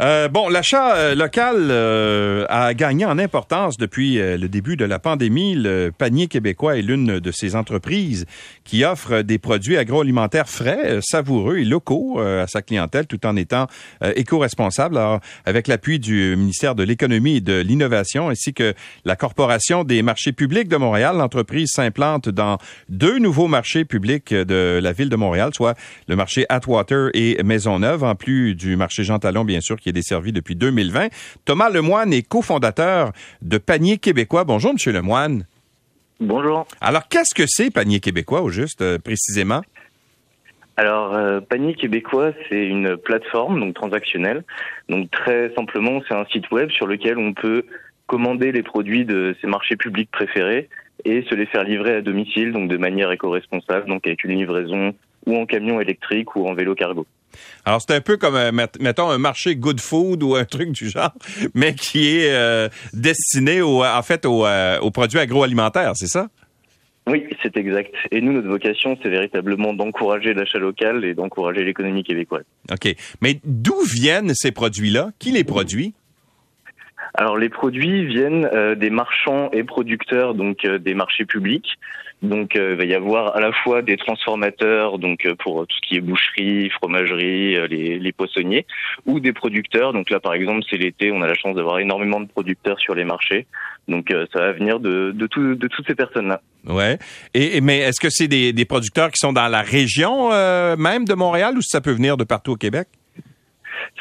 Euh, bon, l'achat euh, local euh, a gagné en importance depuis le début de la pandémie. Le panier québécois est l'une de ces entreprises qui offre des produits agroalimentaires frais, savoureux et locaux à sa clientèle tout en étant éco-responsable. avec l'appui du ministère de l'Économie et de l'Innovation ainsi que la Corporation des marchés publics de Montréal, l'entreprise s'implante dans deux nouveaux marchés publics de la ville de Montréal, soit le marché Atwater et Maisonneuve, en plus du marché Jean Talon, bien sûr, qui est desservi depuis 2020. Thomas Lemoine est cofondateur de Panier québécois. Bonjour, Monsieur Lemoine. Bonjour. Alors, qu'est-ce que c'est Panier québécois, au juste, euh, précisément? Alors, euh, Panier québécois, c'est une plateforme donc transactionnelle. Donc, très simplement, c'est un site web sur lequel on peut commander les produits de ses marchés publics préférés et se les faire livrer à domicile, donc de manière éco-responsable, donc avec une livraison ou en camion électrique ou en vélo cargo. Alors, c'est un peu comme, euh, mettons, un marché good food ou un truc du genre, mais qui est euh, destiné, au, en fait, euh, aux, produits agroalimentaires, c'est ça? Oui, c'est exact. Et nous, notre vocation, c'est véritablement d'encourager l'achat local et d'encourager l'économie québécoise. OK. Mais d'où viennent ces produits-là? Qui les produit? Alors les produits viennent euh, des marchands et producteurs, donc euh, des marchés publics. Donc euh, il va y avoir à la fois des transformateurs, donc pour tout ce qui est boucherie, fromagerie, les, les poissonniers, ou des producteurs. Donc là par exemple c'est l'été, on a la chance d'avoir énormément de producteurs sur les marchés. Donc ça va venir de, de, tout, de toutes ces personnes-là. Ouais. Et, mais est-ce que c'est des, des, producteurs qui sont dans la région même de Montréal ou ça peut venir de partout au Québec?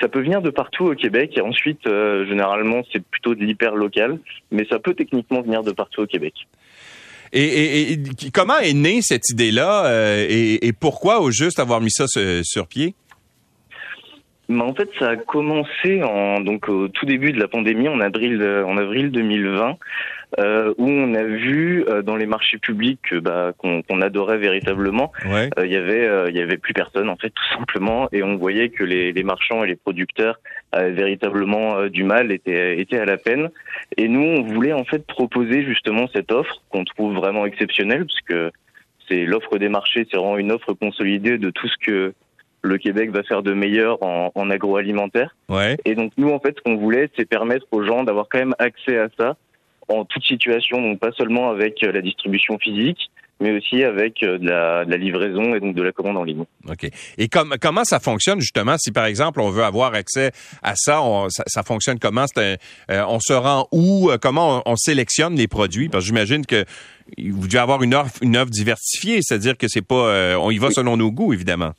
Ça peut venir de partout au Québec et ensuite, euh, généralement, c'est plutôt de l'hyper local, mais ça peut techniquement venir de partout au Québec. Et, comment est née cette idée-là euh, et, pourquoi au juste avoir mis ça sur, pied? Mais en fait, ça a commencé en, donc au tout début de la pandémie, en avril, en avril 2020, euh, où on a vu euh, dans les marchés publics bah, qu'on adorait véritablement, euh, il y avait il y avait plus personne en fait tout simplement, et on voyait que les, les marchands et les producteurs avaient véritablement du mal, étaient étaient à la peine, et nous on voulait en fait proposer justement cette offre qu'on trouve vraiment exceptionnelle parce que c'est l'offre des marchés, c'est vraiment une offre consolidée de tout ce que le Québec va faire de meilleur en, en agroalimentaire. Ouais. Et donc nous, en fait, ce qu'on voulait, c'est permettre aux gens d'avoir quand même accès à ça en toute situation, donc pas seulement avec euh, la distribution physique, mais aussi avec euh, de la, de la, livraison et donc de la commande en ligne. OK. Et com comment ça fonctionne justement? Si par exemple on veut avoir accès à ça, on, ça, ça, fonctionne comment? Euh, On se rend où? Comment on, sélectionne les produits? Parce que j'imagine que vous devez avoir une offre, une offre diversifiée, c'est-à-dire que c'est pas, on y va selon nos goûts évidemment.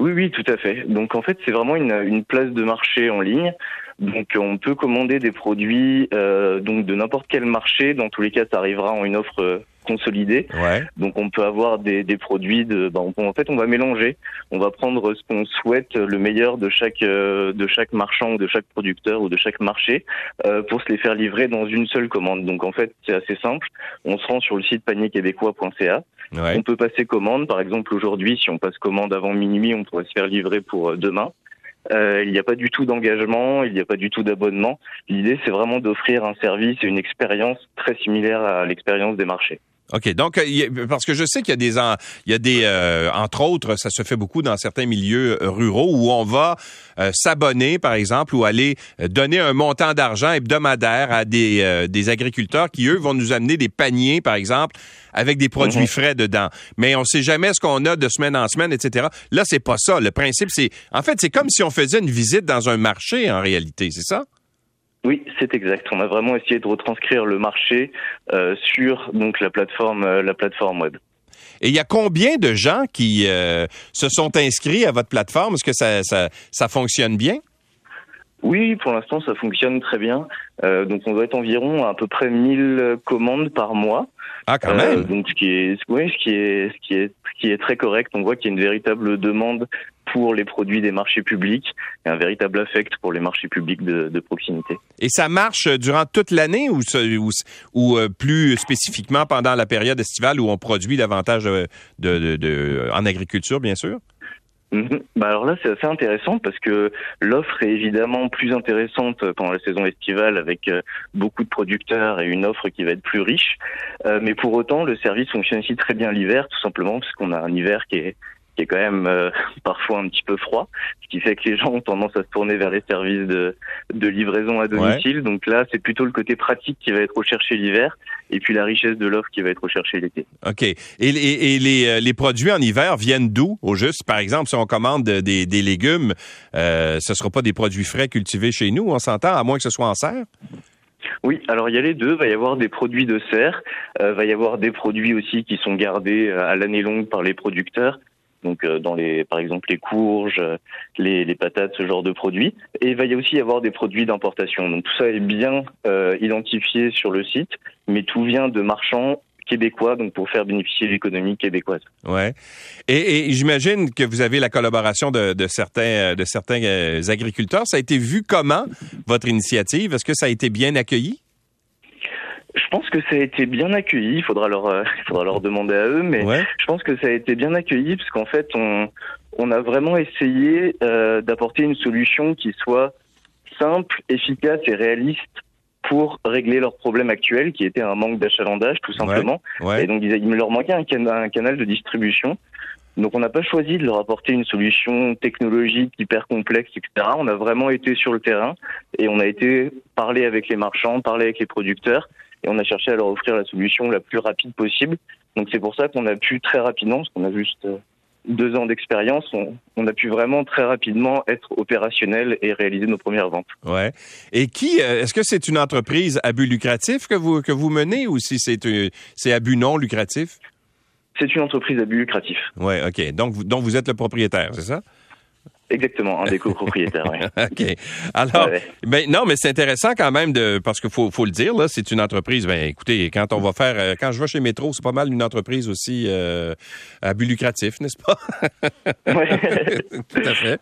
Oui, oui, tout à fait. Donc en fait, c'est vraiment une, une place de marché en ligne donc on peut commander des produits euh, donc de n'importe quel marché. Dans tous les cas, ça arrivera en une offre euh. Ouais. Donc on peut avoir des, des produits de. Ben, en fait, on va mélanger. On va prendre ce qu'on souhaite, le meilleur de chaque euh, de chaque marchand ou de chaque producteur ou de chaque marché euh, pour se les faire livrer dans une seule commande. Donc en fait, c'est assez simple. On se rend sur le site panierquébécois.ca. Ouais. On peut passer commande. Par exemple, aujourd'hui, si on passe commande avant minuit, on pourrait se faire livrer pour demain. Euh, il n'y a pas du tout d'engagement, il n'y a pas du tout d'abonnement. L'idée, c'est vraiment d'offrir un service et une expérience très similaire à l'expérience des marchés. OK. Donc, euh, parce que je sais qu'il y a des, il y a des, euh, entre autres, ça se fait beaucoup dans certains milieux euh, ruraux où on va s'abonner, par exemple, ou aller donner un montant d'argent hebdomadaire à des, des agriculteurs qui, eux, vont nous amener des paniers, par exemple, avec des produits mhm. frais dedans. Mais on sait jamais ce qu'on a de semaine en semaine, etc. Là, c'est pas ça. Le principe, c'est, en fait, c'est comme si on faisait une visite dans un marché, en réalité. C'est ça? Oui, c'est exact. On a vraiment essayé de retranscrire le marché euh, sur donc la plateforme euh, la plateforme web. Et il y a combien de gens qui euh, se sont inscrits à votre plateforme? Est-ce que ça, ça, ça fonctionne bien? Oui, pour l'instant, ça fonctionne très bien. Euh, donc, on doit être environ à peu près 1000 commandes par mois. Ah, quand même. donc, ce qui est, oui, ce qui est, ce qui est, ce qui est très correct. On voit qu'il y a une véritable demande pour les produits des marchés publics et un véritable affect pour les marchés publics de, de proximité. Et ça marche durant toute l'année ou, ou, ou, euh, plus spécifiquement pendant la période estivale où on produit davantage de, de, de en agriculture, bien sûr? Mhm. Bah alors là, c'est assez intéressant parce que l'offre est évidemment plus intéressante pendant la saison estivale avec euh, beaucoup de producteurs et une offre qui va être plus riche. Euh, mais pour autant, le service fonctionne aussi très bien l'hiver, tout simplement parce qu'on a un hiver qui est, qui est quand même euh, parfois un petit peu froid, ce qui fait que les gens ont tendance à se tourner vers les services de, de livraison à domicile. Donc là, c'est plutôt le côté pratique qui va être recherché l'hiver, et puis la richesse de l'offre qui va être recherchée l'été. OK. Et, et, les, euh, les, produits en hiver viennent d'où, au juste? Par exemple, si on commande des, des légumes, euh, ce ne sera pas des produits frais cultivés chez nous, on s'entend, à moins que ce soit en serre? Oui, alors il y a les deux. Il va y avoir des produits de serre, euh, va y avoir des produits aussi qui sont gardés à l'année longue par les producteurs. Donc euh, dans les, par exemple les courges, les, les, patates, ce genre de produits. Et il va y aussi y avoir des produits d'importation. Donc tout ça est bien identifié sur le site, mais tout vient de marchands québécois, donc pour faire bénéficier l'économie québécoise. Ouais. Et, et j'imagine que vous avez la collaboration de, de certains de certains euh, agriculteurs. Ça a été vu comment votre initiative? Est-ce que ça a été bien accueilli? Pense que ça a été bien accueilli. Il faudra leur, euh, faudra leur demander à eux, mais je pense que ça a été bien accueilli parce qu'en fait, on, on a vraiment essayé euh, d'apporter une solution qui soit simple, efficace et réaliste pour régler leurs problèmes actuels, qui était un manque d'achalandage, tout simplement. Et donc, il leur manquait un, canal de distribution. Donc, on n'a pas choisi de leur apporter une solution technologique hyper complexe, etc. On a vraiment été sur le terrain et on a été parler avec les marchands, parler avec les producteurs et on a cherché à leur offrir la solution la plus rapide possible. Donc, c'est pour ça qu'on a pu très rapidement, parce qu'on a juste euh, deux ans d'expérience, on, a pu vraiment très rapidement être opérationnel et réaliser nos premières ventes. Ouais. Et qui euh, est-ce que c'est une entreprise à but lucratif que vous que vous menez ou si c'est euh, c'est à but non lucratif? C'est une entreprise à but lucratif. Ouais, ok. Donc donc vous êtes le propriétaire, c'est ça? Exactement, un des copropriétaires. ouais. OK. Alors, ben non, mais c'est intéressant quand même de parce qu'il faut, faut le dire là, c'est une entreprise. Ben écoutez, quand on va faire, euh, quand je vais chez Métro, c'est pas mal une entreprise aussi euh, à but lucratif, n'est-ce pas? Oui. Tout à fait.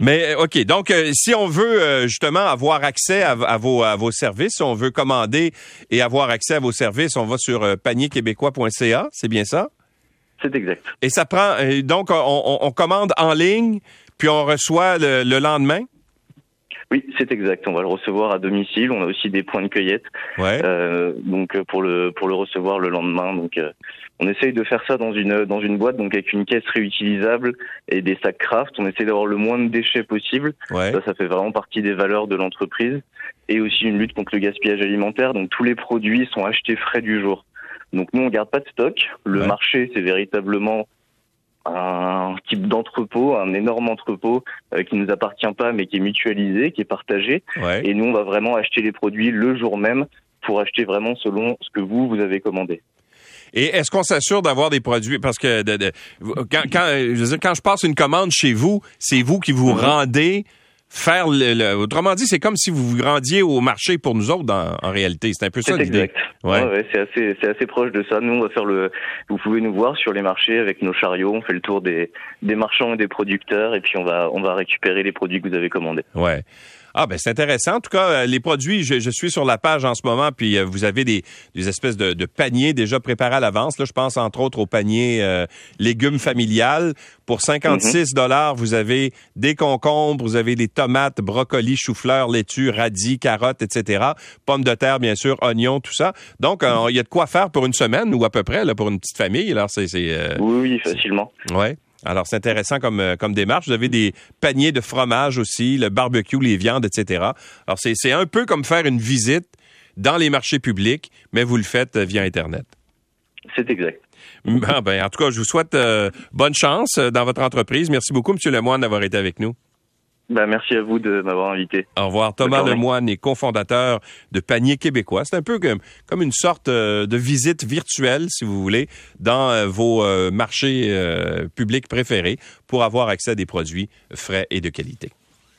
Mais euh, OK, donc si on veut justement avoir accès à, vos à vos services, si on veut commander et avoir accès à vos services, on va sur panierquébécois.ca, c'est bien ça? C'est exact. Et ça prend donc on, on commande en ligne puis on reçoit le, lendemain? Oui, c'est exact. On va le recevoir à domicile. On a aussi des points de cueillette. Ouais. Euh, donc pour le pour le recevoir le lendemain. Donc euh, on essaye de faire ça dans une dans une boîte, donc avec une caisse réutilisable et des sacs craft. On essaie d'avoir le moins de déchets possible. Ouais. Ça, ça fait vraiment partie des valeurs de l'entreprise et aussi une lutte contre le gaspillage alimentaire. Donc tous les produits sont achetés frais du jour. Donc nous on garde pas de stock. Le marché c'est véritablement un type d'entrepôt, un énorme entrepôt euh, qui nous appartient pas mais qui est mutualisé, qui est partagé. Et nous, on va vraiment acheter les produits le jour même pour acheter vraiment selon ce que vous, vous avez commandé. Et est-ce qu'on s'assure d'avoir des produits? Parce que quand, quand, je quand je passe une commande chez vous, c'est vous qui vous mm-hmm. rendez faire le, autrement dit, c'est comme si vous vous rendiez au marché pour nous autres en réalité. C'est un peu ça l'idée. Ouais, ouais, c'est assez, c'est assez proche de ça. Nous, on va faire le. Vous pouvez nous voir sur les marchés avec nos chariots. On fait le tour des, des marchands et des producteurs, et puis on va, on va récupérer les produits que vous avez commandés. Ouais. Ah ben c'est intéressant. En tout cas, euh, les produits, je, suis sur la page en ce moment, puis euh, vous avez des, des espèces de, de, paniers déjà préparés à l'avance. Là, je pense entre autres au panier euh, légumes familiales. Pour 56 dollars, vous avez des concombres, vous avez des tomates, brocolis, choux-fleurs, laitue, radis, carottes, etc. Pommes de terre, bien sûr, oignons, tout ça. Donc, il y a de quoi faire pour une semaine ou à peu près là, pour une petite famille. Alors, c'est, oui, oui, facilement. Ouais. Alors, c'est intéressant comme, euh, comme démarche. Vous avez des paniers de fromage aussi, le barbecue, les viandes, etc. Alors, c'est un peu comme faire une visite dans les marchés publics, mais vous le faites euh, via Internet. C'est exact. ben, en tout cas, je vous souhaite euh, bonne chance dans votre entreprise. Merci beaucoup, M. Lemoine, d'avoir été avec nous. Ben, merci à vous de m'avoir invité. Au revoir. Thomas Lemoine est cofondateur de Panier québécois. C'est un peu comme, comme une sorte euh, de visite virtuelle, si vous voulez, dans euh, vos euh, marchés publics préférés pour avoir accès à des produits frais et de qualité.